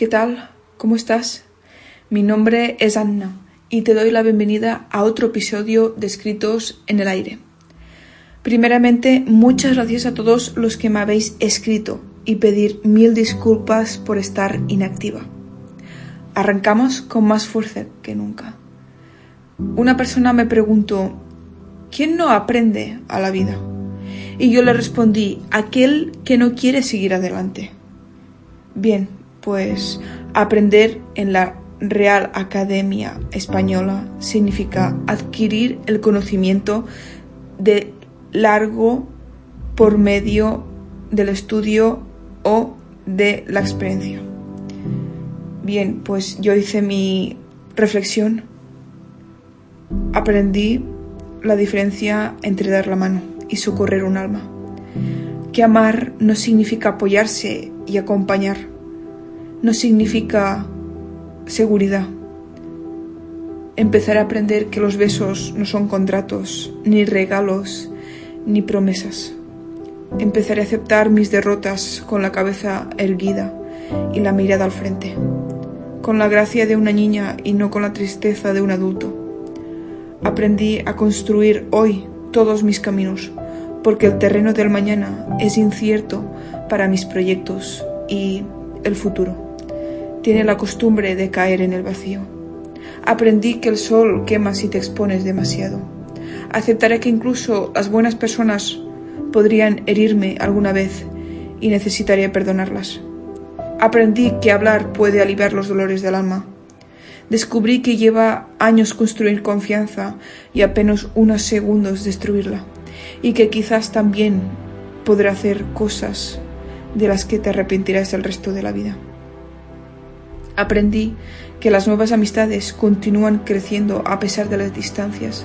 ¿Qué tal? ¿Cómo estás? Mi nombre es Anna y te doy la bienvenida a otro episodio de Escritos en el Aire. Primeramente, muchas gracias a todos los que me habéis escrito y pedir mil disculpas por estar inactiva. Arrancamos con más fuerza que nunca. Una persona me preguntó, ¿quién no aprende a la vida? Y yo le respondí, aquel que no quiere seguir adelante. Bien, pues aprender en la Real Academia Española significa adquirir el conocimiento de largo por medio del estudio o de la experiencia. Bien, pues yo hice mi reflexión. Aprendí la diferencia entre dar la mano y socorrer un alma. Que amar no significa apoyarse y acompañar. No significa seguridad. Empezar a aprender que los besos no son contratos, ni regalos, ni promesas. Empezaré a aceptar mis derrotas con la cabeza erguida y la mirada al frente, con la gracia de una niña y no con la tristeza de un adulto. Aprendí a construir hoy todos mis caminos, porque el terreno del mañana es incierto para mis proyectos y el futuro tiene la costumbre de caer en el vacío. Aprendí que el sol quema si te expones demasiado. Aceptaré que incluso las buenas personas podrían herirme alguna vez y necesitaré perdonarlas. Aprendí que hablar puede aliviar los dolores del alma. Descubrí que lleva años construir confianza y apenas unos segundos destruirla, y que quizás también podré hacer cosas de las que te arrepentirás el resto de la vida. Aprendí que las nuevas amistades continúan creciendo a pesar de las distancias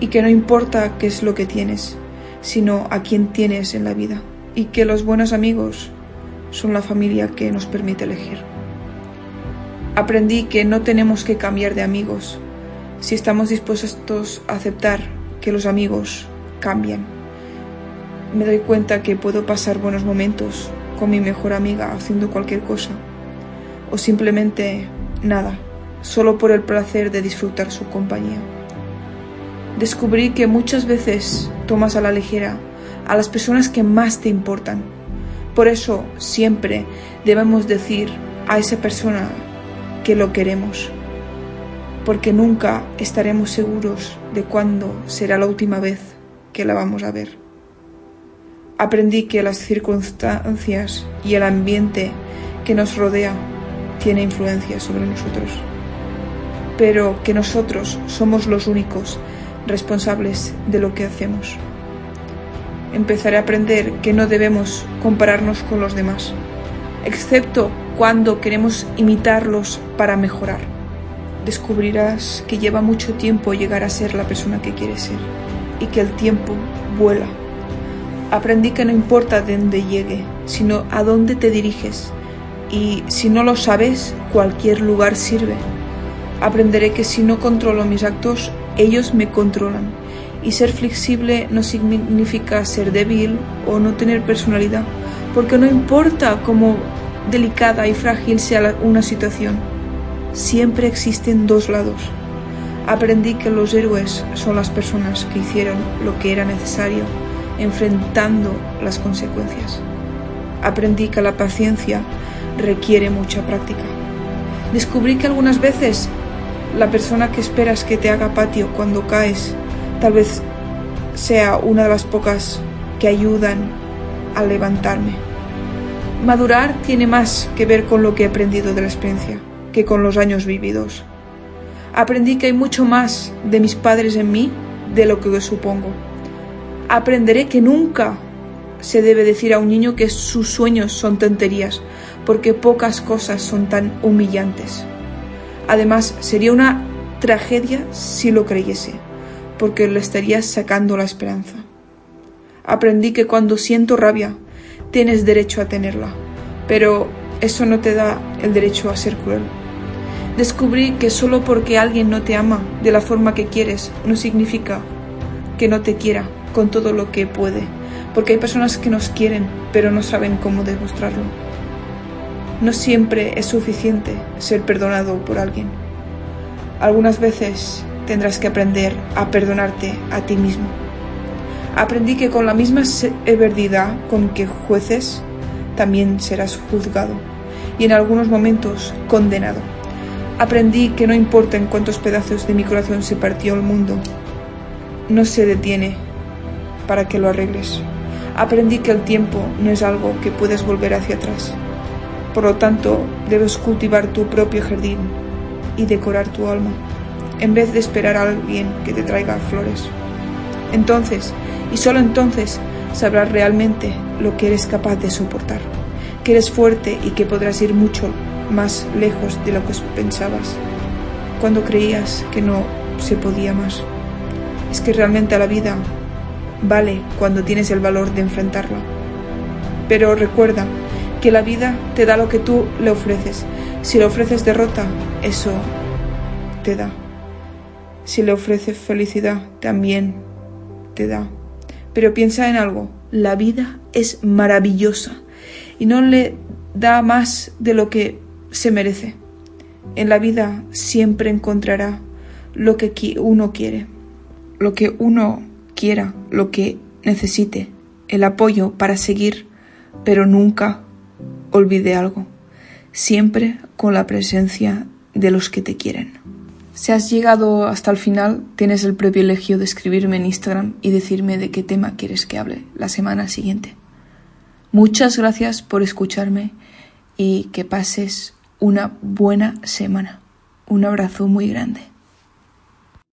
y que no importa qué es lo que tienes, sino a quién tienes en la vida y que los buenos amigos son la familia que nos permite elegir. Aprendí que no tenemos que cambiar de amigos si estamos dispuestos a aceptar que los amigos cambian. Me doy cuenta que puedo pasar buenos momentos con mi mejor amiga haciendo cualquier cosa o simplemente nada, solo por el placer de disfrutar su compañía. Descubrí que muchas veces tomas a la ligera a las personas que más te importan. Por eso siempre debemos decir a esa persona que lo queremos, porque nunca estaremos seguros de cuándo será la última vez que la vamos a ver. Aprendí que las circunstancias y el ambiente que nos rodea tiene influencia sobre nosotros, pero que nosotros somos los únicos responsables de lo que hacemos. Empezaré a aprender que no debemos compararnos con los demás, excepto cuando queremos imitarlos para mejorar. Descubrirás que lleva mucho tiempo llegar a ser la persona que quieres ser y que el tiempo vuela. Aprendí que no importa de dónde llegue, sino a dónde te diriges y si no lo sabes, cualquier lugar sirve. Aprenderé que si no controlo mis actos, ellos me controlan. Y ser flexible no significa ser débil o no tener personalidad, porque no importa cómo delicada y frágil sea una situación, siempre existen dos lados. Aprendí que los héroes son las personas que hicieron lo que era necesario, enfrentando las consecuencias. Aprendí que la paciencia requiere mucha práctica. Descubrí que algunas veces la persona que esperas que te haga patio cuando caes tal vez sea una de las pocas que ayudan a levantarme. Madurar tiene más que ver con lo que he aprendido de la experiencia que con los años vividos. Aprendí que hay mucho más de mis padres en mí de lo que supongo. Aprenderé que nunca se debe decir a un niño que sus sueños son tonterías, porque pocas cosas son tan humillantes. Además, sería una tragedia si lo creyese, porque le estarías sacando la esperanza. Aprendí que cuando siento rabia, tienes derecho a tenerla, pero eso no te da el derecho a ser cruel. Descubrí que solo porque alguien no te ama de la forma que quieres no significa que no te quiera con todo lo que puede, porque hay personas que nos quieren pero no saben cómo demostrarlo. No siempre es suficiente ser perdonado por alguien. Algunas veces tendrás que aprender a perdonarte a ti mismo. Aprendí que con la misma severidad con que jueces, también serás juzgado y en algunos momentos condenado. Aprendí que no importa en cuántos pedazos de mi corazón se partió el mundo, no se detiene para que lo arregles. Aprendí que el tiempo no es algo que puedes volver hacia atrás. Por lo tanto, debes cultivar tu propio jardín y decorar tu alma, en vez de esperar a alguien que te traiga flores. Entonces, y solo entonces, sabrás realmente lo que eres capaz de soportar, que eres fuerte y que podrás ir mucho más lejos de lo que pensabas, cuando creías que no se podía más. Es que realmente la vida vale cuando tienes el valor de enfrentarla. Pero recuerda, que la vida te da lo que tú le ofreces. Si le ofreces derrota, eso te da. Si le ofreces felicidad, también te da. Pero piensa en algo, la vida es maravillosa y no le da más de lo que se merece. En la vida siempre encontrará lo que uno quiere, lo que uno quiera, lo que necesite, el apoyo para seguir, pero nunca olvide algo, siempre con la presencia de los que te quieren. Si has llegado hasta el final, tienes el privilegio de escribirme en Instagram y decirme de qué tema quieres que hable la semana siguiente. Muchas gracias por escucharme y que pases una buena semana. Un abrazo muy grande.